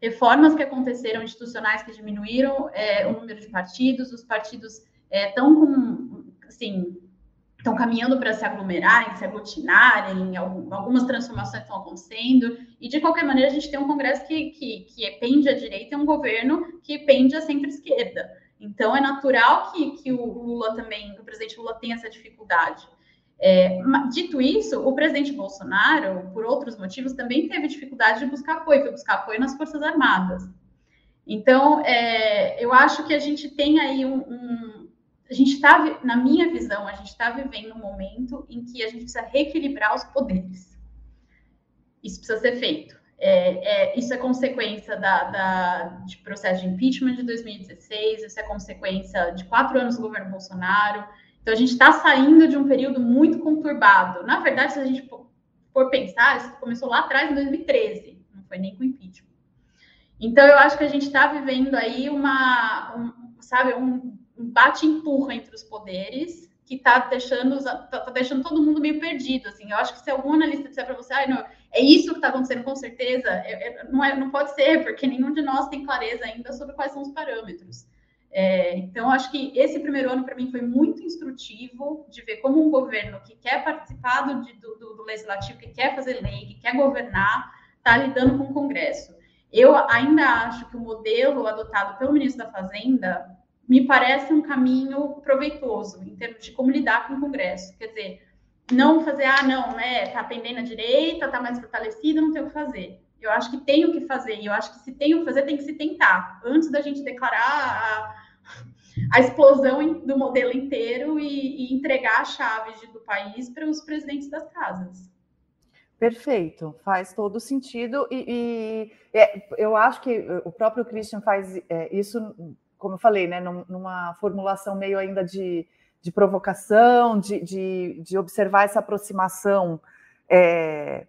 reformas que aconteceram institucionais que diminuíram é, o número de partidos, os partidos estão é, com assim, estão caminhando para se aglomerarem, se aglutinarem, algumas transformações estão acontecendo, e de qualquer maneira a gente tem um Congresso que, que, que pende à direita e um governo que pende à centro-esquerda. Então é natural que, que o Lula também, que o presidente Lula tenha essa dificuldade. É, dito isso, o presidente Bolsonaro, por outros motivos, também teve dificuldade de buscar apoio, foi buscar apoio nas Forças Armadas. Então, é, eu acho que a gente tem aí um, um a gente está, na minha visão, a gente está vivendo um momento em que a gente precisa reequilibrar os poderes. Isso precisa ser feito. É, é, isso é consequência da, da, de processo de impeachment de 2016, isso é consequência de quatro anos do governo Bolsonaro. Então, a gente está saindo de um período muito conturbado. Na verdade, se a gente for pensar, isso começou lá atrás, em 2013, não foi nem com impeachment. Então, eu acho que a gente está vivendo aí uma, um, sabe, um um bate-empurra entre os poderes que está deixando, tá, tá, deixando todo mundo meio perdido. Assim. Eu acho que se algum analista disser para você, ah, não, é isso que está acontecendo com certeza, é, é, não, é, não pode ser, porque nenhum de nós tem clareza ainda sobre quais são os parâmetros. É, então, acho que esse primeiro ano, para mim, foi muito instrutivo de ver como um governo que quer participar do, do, do legislativo, que quer fazer lei, que quer governar, está lidando com o Congresso. Eu ainda acho que o modelo adotado pelo ministro da Fazenda me parece um caminho proveitoso em termos de como lidar com o Congresso. Quer dizer, não fazer, ah, não, né, tá pendendo à direita, tá mais fortalecida, não tem o que fazer. Eu acho que tem o que fazer, e eu acho que se tem o que fazer, tem que se tentar, antes da gente declarar a, a explosão do modelo inteiro e, e entregar a chave do país para os presidentes das casas. Perfeito, faz todo sentido, e, e é, eu acho que o próprio Christian faz é, isso como eu falei, né, numa formulação meio ainda de, de provocação, de, de, de, observar essa aproximação, é,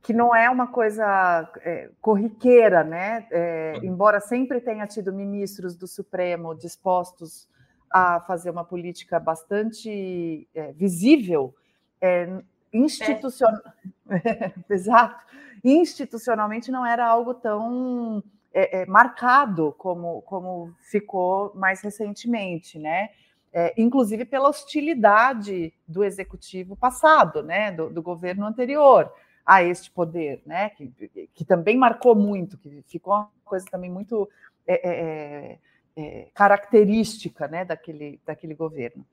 que não é uma coisa é, corriqueira, né? É, embora sempre tenha tido ministros do Supremo dispostos a fazer uma política bastante é, visível, é, institucional, exato, institucionalmente não era algo tão é, é, marcado como, como ficou mais recentemente, né? É, inclusive pela hostilidade do executivo passado, né? Do, do, governo anterior a este poder, né? Que, que também marcou muito, que ficou uma coisa também muito é, é, é, característica, né? Daquele, daquele governo.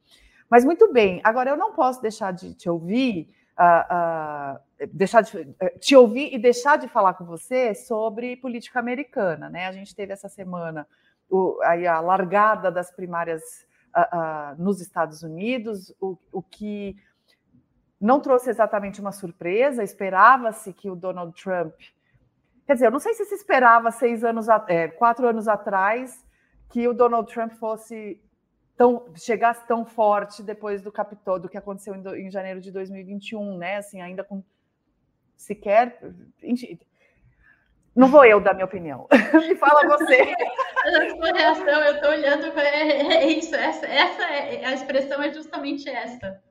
Mas muito bem, agora eu não posso deixar de te ouvir uh, deixar de, eh, te ouvir e deixar de falar com você sobre política americana. Né? A gente teve essa semana o, aí a largada das primárias nos Estados Unidos, o, o que não trouxe exatamente uma surpresa, esperava-se que o Donald Trump. Quer dizer, eu não sei se se esperava seis anos, é, quatro anos atrás que o Donald Trump fosse tão chegasse tão forte depois do Capitólio, do que aconteceu em, em, janeiro de 2021, né? Assim, ainda com sequer. Não vou eu dar minha opinião. Me fala você. A sua reação, eu estou olhando, é, é, isso, essa, essa é, a expressão é justamente essa.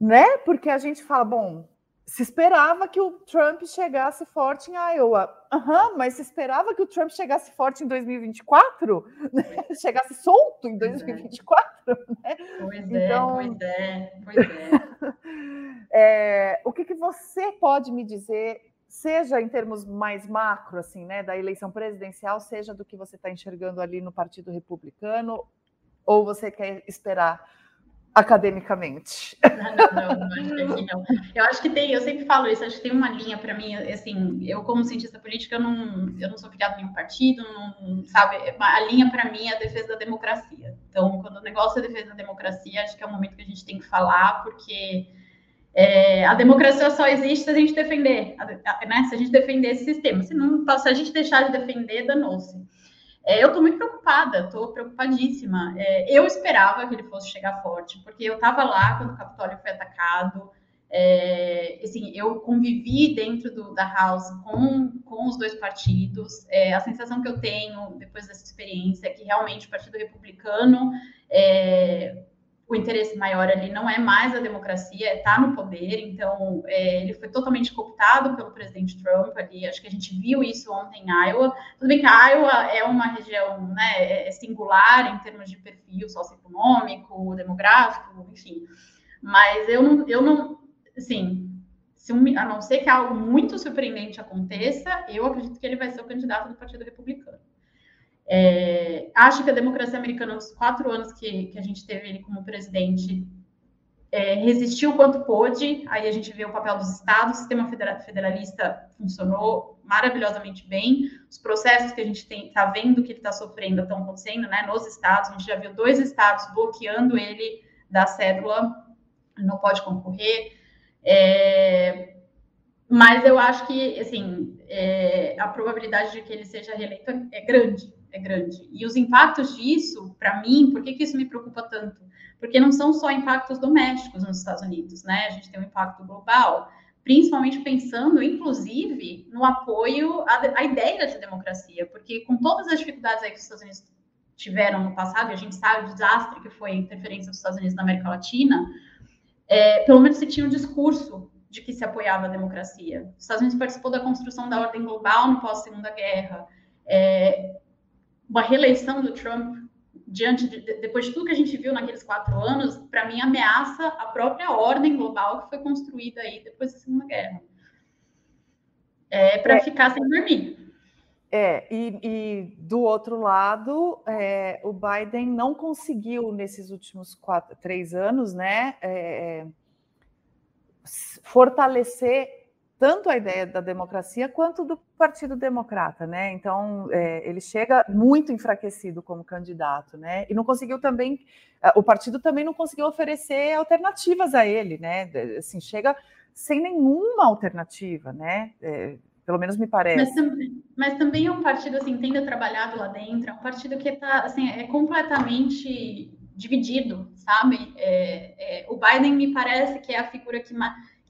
Né? Porque a gente fala, bom, se esperava que o Trump chegasse forte em Iowa. Uhum, mas se esperava que o Trump chegasse forte em 2024? Né? Chegasse solto em 2024? Né? Pois é, então, pois é, pois é. é o que, que você pode me dizer, seja em termos mais macro, assim, né, da eleição presidencial, seja do que você está enxergando ali no Partido Republicano, ou você quer esperar academicamente. Não, não, não, não, não. Eu acho que tem, eu sempre falo isso, acho que tem uma linha para mim, assim, eu como cientista política, eu não, eu não sou filiado em nenhum partido, não, sabe, a linha para mim é a defesa da democracia. Então, quando o negócio é a defesa da democracia, acho que é o momento que a gente tem que falar, porque é, a democracia só existe se a gente defender, né, se a gente defender esse sistema, se, não, se a gente deixar de defender, danou-se. É, eu estou muito preocupada, estou preocupadíssima. É, eu esperava que ele fosse chegar forte, porque eu estava lá quando o Capitólio foi atacado. É, assim, eu convivi dentro do, da House com, com os dois partidos. É, a sensação que eu tenho depois dessa experiência é que realmente o Partido Republicano é, o interesse maior ali não é mais a democracia, é estar tá no poder. Então, é, ele foi totalmente cooptado pelo presidente Trump ali. Acho que a gente viu isso ontem em Iowa. Tudo bem que a Iowa é uma região né, é, é singular em termos de perfil socioeconômico, demográfico, enfim. Mas eu não, eu não assim, se um, a não ser que algo muito surpreendente aconteça, eu acredito que ele vai ser o candidato do Partido Republicano. É, acho que a democracia americana, nos quatro anos que, que a gente teve ele como presidente, é, resistiu quanto pôde. Aí a gente vê o papel dos estados, o sistema federalista funcionou maravilhosamente bem. Os processos que a gente está vendo que ele está sofrendo estão acontecendo né, nos estados. A gente já viu dois estados bloqueando ele da cédula, não pode concorrer. É, mas eu acho que assim, é, a probabilidade de que ele seja reeleito é grande é grande. E os impactos disso, para mim, por que, que isso me preocupa tanto? Porque não são só impactos domésticos nos Estados Unidos, né? A gente tem um impacto global, principalmente pensando, inclusive, no apoio à, à ideia de democracia, porque com todas as dificuldades que os Estados Unidos tiveram no passado, e a gente sabe o desastre que foi a interferência dos Estados Unidos na América Latina, é, pelo menos se tinha um discurso de que se apoiava a democracia. Os Estados Unidos participou da construção da ordem global no pós-segunda guerra. É, uma reeleição do Trump diante de, depois de tudo que a gente viu naqueles quatro anos, para mim ameaça a própria ordem global que foi construída aí depois da Segunda Guerra. É para é, ficar sem dormir. É, e, e do outro lado, é, o Biden não conseguiu nesses últimos quatro, três anos, né, é, fortalecer tanto a ideia da democracia quanto do Partido Democrata, né? Então é, ele chega muito enfraquecido como candidato, né? E não conseguiu também, o partido também não conseguiu oferecer alternativas a ele, né? Assim chega sem nenhuma alternativa, né? É, pelo menos me parece. Mas também, mas também é um partido assim tendo trabalhado lá dentro, é um partido que está assim é completamente dividido, sabe? É, é, o Biden me parece que é a figura que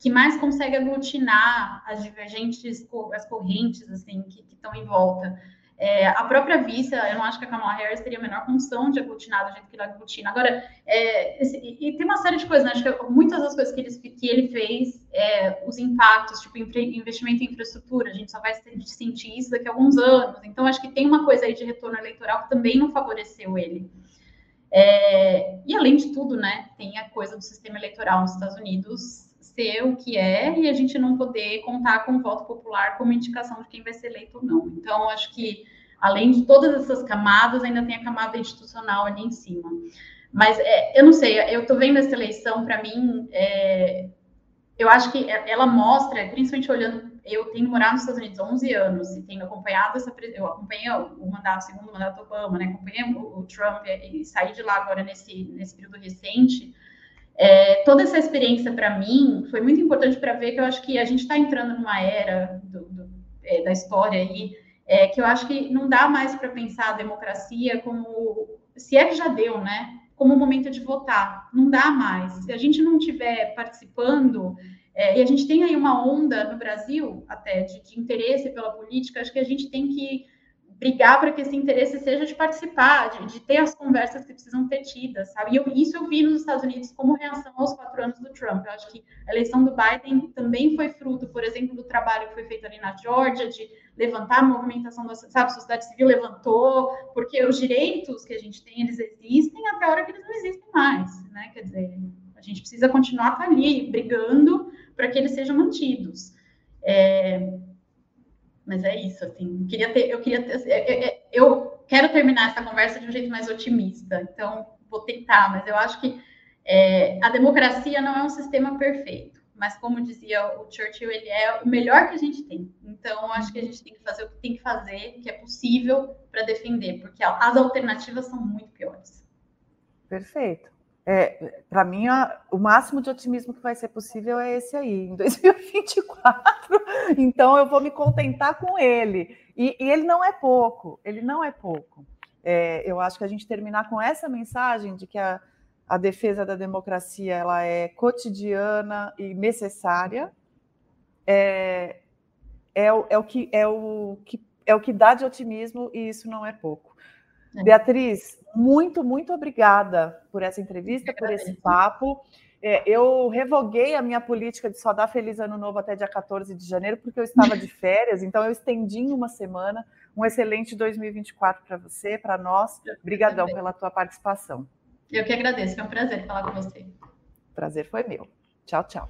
que mais consegue aglutinar as divergentes, as correntes, assim, que estão em volta. É, a própria vice, eu não acho que a Kamala Harris teria a menor função de aglutinar do jeito que ele aglutina. Agora, é, esse, e tem uma série de coisas, né? Acho que muitas das coisas que ele, que ele fez, é, os impactos, tipo investimento em infraestrutura, a gente só vai sentir isso daqui a alguns anos. Então, acho que tem uma coisa aí de retorno eleitoral que também não favoreceu ele. É, e além de tudo, né, tem a coisa do sistema eleitoral nos Estados Unidos ser o que é e a gente não poder contar com o voto popular como indicação de quem vai ser eleito ou não. Então, acho que, além de todas essas camadas, ainda tem a camada institucional ali em cima. Mas é, eu não sei, eu estou vendo essa eleição, para mim, é, eu acho que ela mostra, principalmente olhando, eu tenho morado nos Estados Unidos há 11 anos e tenho acompanhado essa, eu acompanhei o mandato, segundo mandato Obama, né, acompanhei o, o Trump e, e saí de lá agora nesse, nesse período recente, é, toda essa experiência para mim foi muito importante para ver que eu acho que a gente está entrando numa era do, do, é, da história aí, é, que eu acho que não dá mais para pensar a democracia como, se é que já deu, né, como o momento de votar. Não dá mais. Se a gente não estiver participando, é, e a gente tem aí uma onda no Brasil, até, de, de interesse pela política, acho que a gente tem que brigar para que esse interesse seja de participar, de, de, ter as conversas que precisam ter tidas, sabe? E eu, isso eu vi nos Estados Unidos como reação aos quatro anos do Trump. Eu acho que a eleição do Biden também foi fruto, por exemplo, do trabalho que foi feito ali na Georgia, de levantar a movimentação da sabe, sociedade civil levantou, porque os direitos que a gente tem, eles existem até a hora que eles não existem mais, né? Quer dizer, a gente precisa continuar ali brigando para que eles sejam mantidos. É, mas é isso, assim, queria ter, eu queria ter, eu, é, é, é, eu quero terminar essa conversa de um jeito mais otimista, então vou tentar, mas eu acho que é, a democracia não é um sistema perfeito, mas como dizia o Churchill, ele é o melhor que a gente tem. Então, acho que a gente tem que fazer o que tem que fazer, que é possível para defender, porque as alternativas são muito piores. Perfeito. É, para mim, o máximo de otimismo que vai ser possível é esse aí, em 2024. Então, eu vou me contentar com ele. E, e ele não é pouco, ele não é pouco. É, eu acho que a gente terminar com essa mensagem de que a, a defesa da democracia ela é cotidiana e necessária é, é, o, é, o que, é, o que, é o que dá de otimismo e isso não é pouco. É. Beatriz, muito, muito obrigada por essa entrevista, por esse papo. É, eu revoguei a minha política de só dar feliz ano novo até dia 14 de janeiro, porque eu estava de férias, então eu estendi em uma semana. Um excelente 2024 para você, para nós. Obrigadão pela tua participação. Eu que agradeço, foi um prazer falar com você. Prazer foi meu. Tchau, tchau.